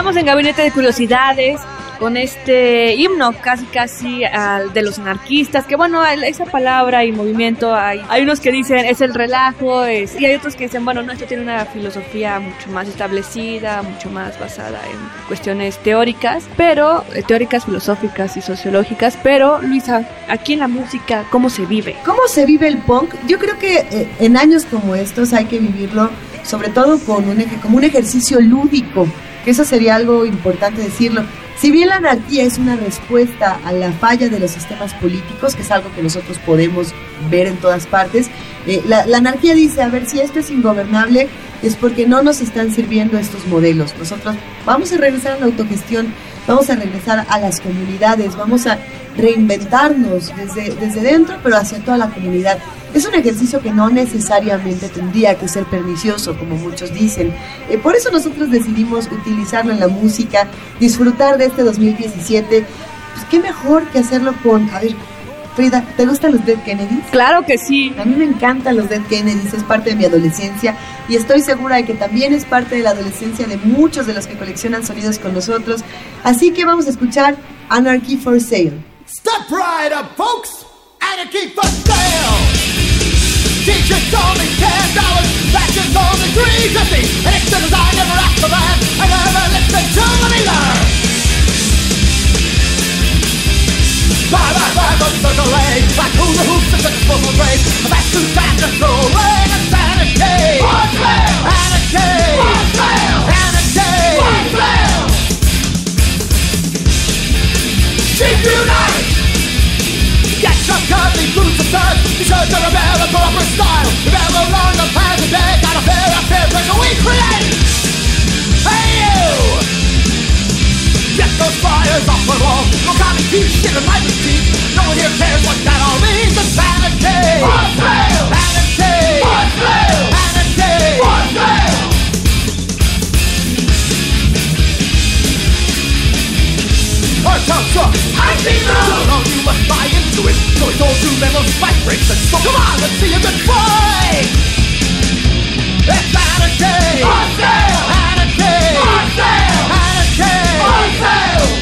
Estamos en Gabinete de Curiosidades con este himno casi casi al de los anarquistas, que bueno, esa palabra y movimiento, hay, unos que dicen es el relajo, es, y hay otros que dicen, bueno, no, esto tiene una filosofía mucho más establecida, mucho más basada en cuestiones teóricas, pero eh, teóricas, filosóficas y sociológicas, pero Luisa, aquí en la música, ¿cómo se vive? ¿Cómo se vive el punk? Yo creo que eh, en años como estos hay que vivirlo sobre todo con un, como un ejercicio lúdico, que eso sería algo importante decirlo. Si bien la anarquía es una respuesta a la falla de los sistemas políticos, que es algo que nosotros podemos ver en todas partes, eh, la, la anarquía dice, a ver, si esto es ingobernable, es porque no nos están sirviendo estos modelos. Nosotros vamos a regresar a la autogestión, vamos a regresar a las comunidades, vamos a reinventarnos desde, desde dentro, pero hacia toda la comunidad. Es un ejercicio que no necesariamente tendría que ser pernicioso, como muchos dicen. Eh, por eso nosotros decidimos utilizarlo en la música, disfrutar de este 2017. Pues qué mejor que hacerlo con, a ver, Frida, ¿te gustan los Dead Kennedys? Claro que sí. A mí me encantan los Dead Kennedys, es parte de mi adolescencia y estoy segura de que también es parte de la adolescencia de muchos de los que coleccionan sonidos con nosotros. Así que vamos a escuchar Anarchy for Sale. Step right up, folks! Anarchy for sale! Teachers only me ten dollars. That only three fifty. And it I never asked for that. I never listened to them either. Bye bye bye, but circle A. Like who the hoops and the disposal grade. That's too fast to throw away. That's anarchy. Unfair. Anarchy. The church of a better style The the of Hey you! Get those off wall. No in my boutique No one here cares what that all means. So long you must buy into it. You will spike breaks and so come on, let's see a good fight. It's sale. Anarchy. For sale. Anarchy. For sale.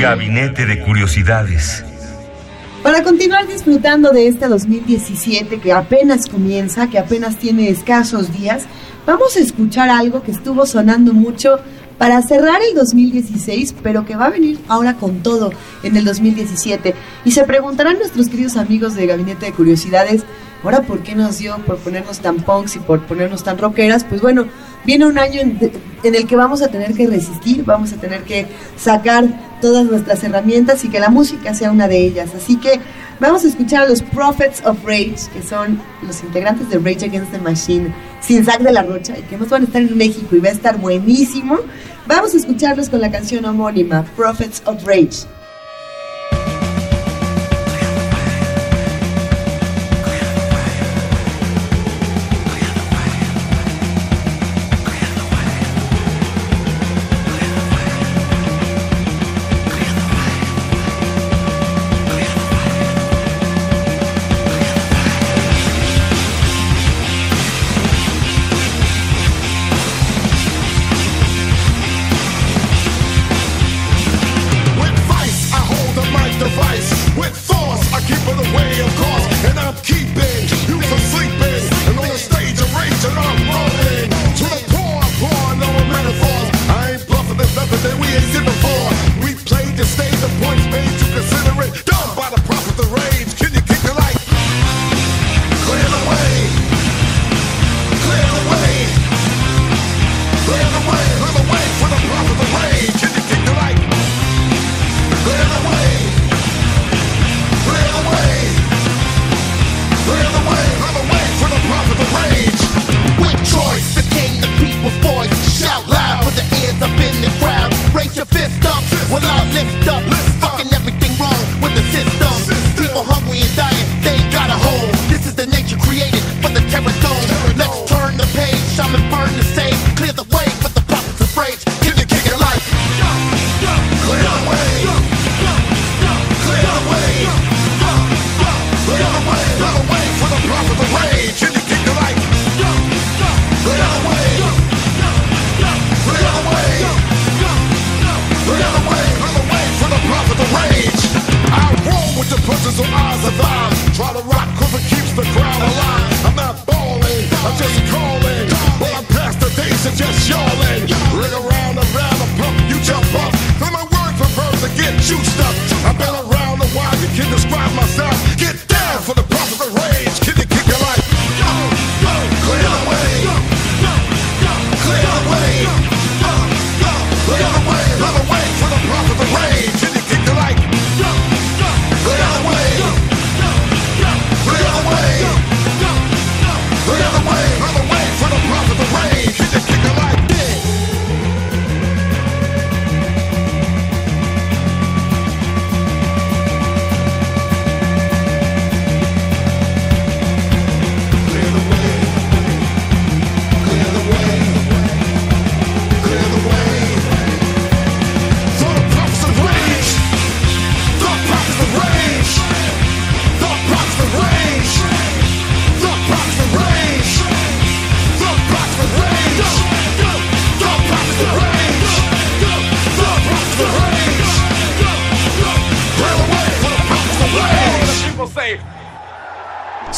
Gabinete de Curiosidades. Para continuar disfrutando de este 2017 que apenas comienza, que apenas tiene escasos días, vamos a escuchar algo que estuvo sonando mucho para cerrar el 2016, pero que va a venir ahora con todo en el 2017. Y se preguntarán nuestros queridos amigos de Gabinete de Curiosidades, ahora por qué nos dio por ponernos tan punks y por ponernos tan rockeras, pues bueno, viene un año en, en el que vamos a tener que resistir, vamos a tener que sacar todas nuestras herramientas y que la música sea una de ellas. Así que vamos a escuchar a los Prophets of Rage, que son los integrantes de Rage Against the Machine, sin Zack de la Rocha, y que más van a estar en México y va a estar buenísimo. Vamos a escucharlos con la canción homónima, Prophets of Rage.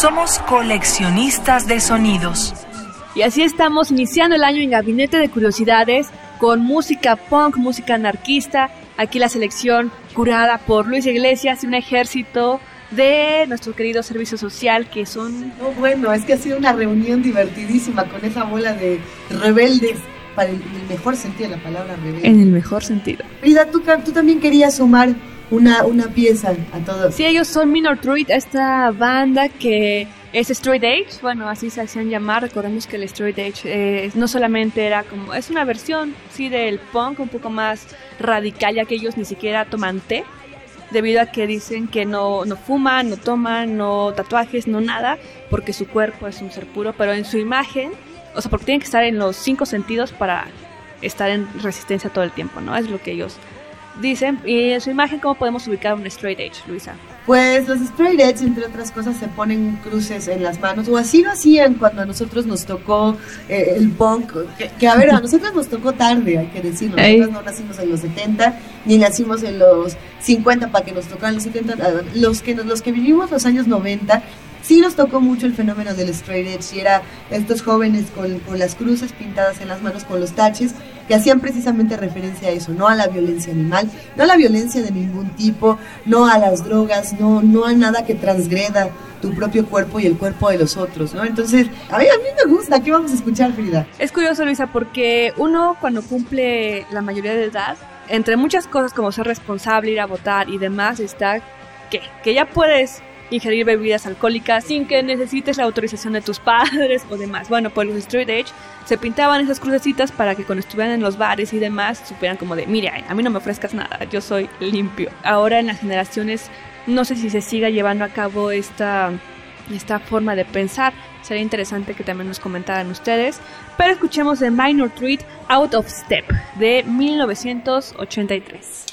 Somos coleccionistas de sonidos. Y así estamos iniciando el año en Gabinete de Curiosidades con música punk, música anarquista. Aquí la selección curada por Luis Iglesias y un ejército de nuestro querido servicio social que son... No, bueno, es que ha sido una reunión divertidísima con esa bola de rebeldes, para el, el mejor sentido de la palabra rebelde. En el mejor sentido. Frida, tú, tú también querías sumar una, una pieza a todos. Sí, ellos son Minor Threat, esta banda que es Straight Edge, bueno, así se hacían llamar. Recordemos que el Straight Edge eh, no solamente era como, es una versión, sí, del punk un poco más radical, ya que ellos ni siquiera toman té, debido a que dicen que no, no fuman, no toman, no tatuajes, no nada, porque su cuerpo es un ser puro, pero en su imagen, o sea, porque tienen que estar en los cinco sentidos para estar en resistencia todo el tiempo, ¿no? Es lo que ellos dicen. Y en su imagen, ¿cómo podemos ubicar un Straight Edge, Luisa? Pues los straight edge, entre otras cosas, se ponen cruces en las manos, o así lo hacían cuando a nosotros nos tocó eh, el punk, que, que, a ver, a nosotros nos tocó tarde, hay que decirlo, nosotros no nacimos en los 70, ni nacimos en los 50 para que nos tocaran los 70, ah, los que, los que vivimos los años 90, sí nos tocó mucho el fenómeno del straight edge, y era estos jóvenes con, con las cruces pintadas en las manos, con los taches, que hacían precisamente referencia a eso, no a la violencia animal, no a la violencia de ningún tipo, no a las drogas, no, no a nada que transgreda tu propio cuerpo y el cuerpo de los otros, ¿no? Entonces, a mí, a me gusta, ¿qué vamos a escuchar, Frida? Es curioso, Luisa, porque uno cuando cumple la mayoría de edad, entre muchas cosas como ser responsable, ir a votar y demás, está que, que ya puedes ingerir bebidas alcohólicas sin que necesites la autorización de tus padres o demás. Bueno, pues los straight edge se pintaban esas crucecitas para que cuando estuvieran en los bares y demás supieran como de, mira, a mí no me ofrezcas nada, yo soy limpio. Ahora en las generaciones no sé si se siga llevando a cabo esta, esta forma de pensar. Sería interesante que también nos comentaran ustedes. Pero escuchemos de Minor Threat Out of Step de 1983.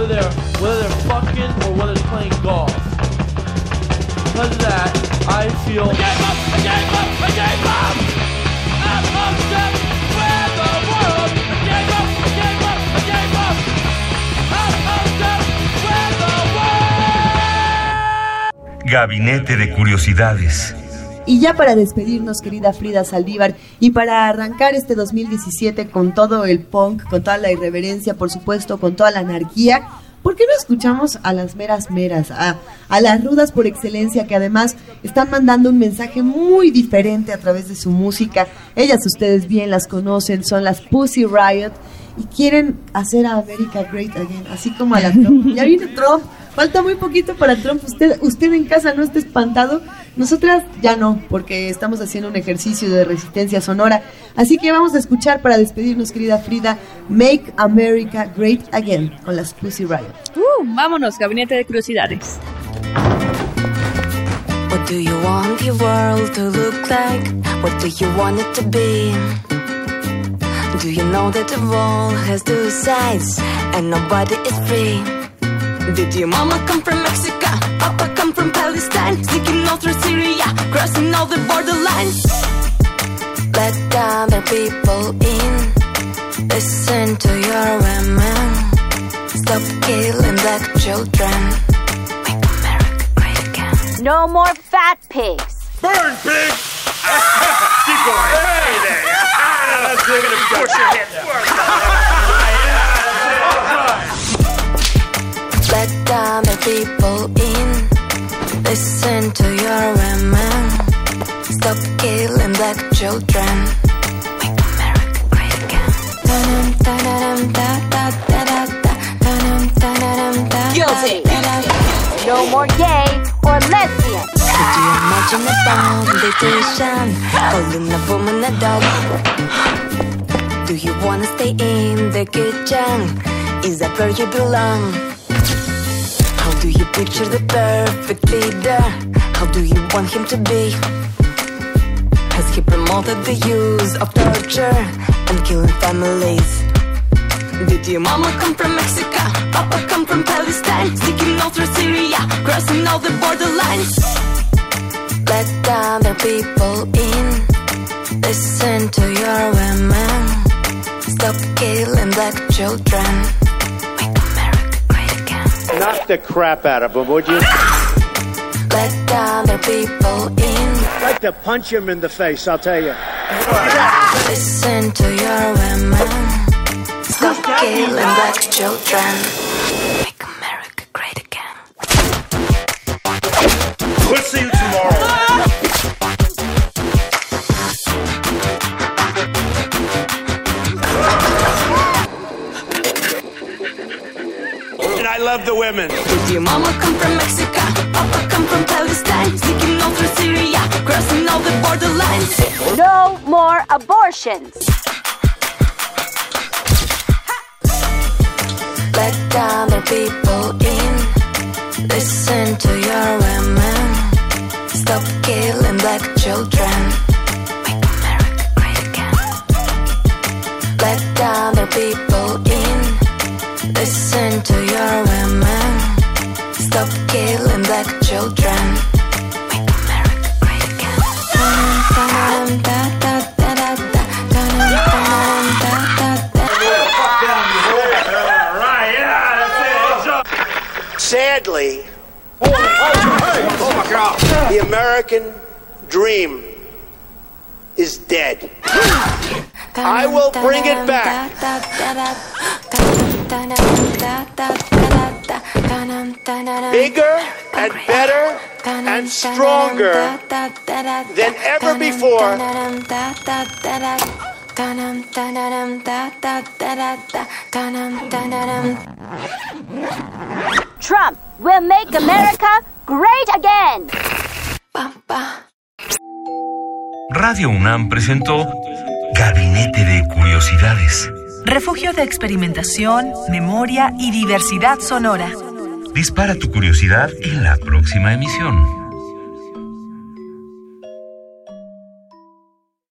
Whether they're whether they're fucking or whether they're playing golf. Because of that, I feel. I gave up. I gave up. I gave up. I'm upset with the world. I gave up. I gave up. I gave up. I'm upset with the world. Gabinete de Curiosidades. Y ya para despedirnos, querida Frida Saldívar, y para arrancar este 2017 con todo el punk, con toda la irreverencia, por supuesto, con toda la anarquía, ¿por qué no escuchamos a las meras meras, a, a las rudas por excelencia, que además están mandando un mensaje muy diferente a través de su música? Ellas ustedes bien las conocen, son las Pussy Riot, y quieren hacer a América Great Again, así como a la Trump. Ya viene Trump, falta muy poquito para Trump. Usted, usted en casa no está espantado. Nosotras ya no, porque estamos haciendo un ejercicio de resistencia sonora. Así que vamos a escuchar para despedirnos, querida Frida, Make America Great Again con las Pussy Riot. Uh, vámonos, Gabinete de Curiosidades. What do you want your world to look like? What do you want it to be? Do you know that the wall has two sides and nobody is free? Did your mama come from Mexico? Papa come from Palestine? Sneaking all through Syria, crossing all the borderlines. Let other people in. Listen to your women. Stop killing black children. Make America great again. No more fat pigs. Burn, pig! Keep going. Hey there. That's good. Push your head. people in. Listen to your women. Stop killing black children. Make America great again. Guilty. No more gay or lesbian. Could you imagine a competition? Calling a woman a dog. Do you wanna stay in the kitchen? Is that where you belong? You picture the perfect leader? How do you want him to be? Has he promoted the use of torture and killing families? Did your mama come from Mexico? Papa come from Palestine? Sticking all through Syria, crossing all the borderlines. Let other people in. Listen to your women. Stop killing black children. Knock the crap out of him, would you? Let other people in. I'd like to punch him in the face, I'll tell you. Listen to your women. Stop killing black children. Love the women. Did your mama come from Mexico? Papa come from Palestine? Sneaking all through Syria, crossing all the borderlines. No more abortions. Let other people in. Listen to your women. Stop killing black children. Sadly, oh, oh my God. the American dream is dead. I will bring it back. Bigger and better and stronger than ever before. Trump will make America great again. Radio UNAM presentó Gabinete de Curiosidades. Refugio de experimentación, memoria y diversidad sonora. Dispara tu curiosidad en la próxima emisión.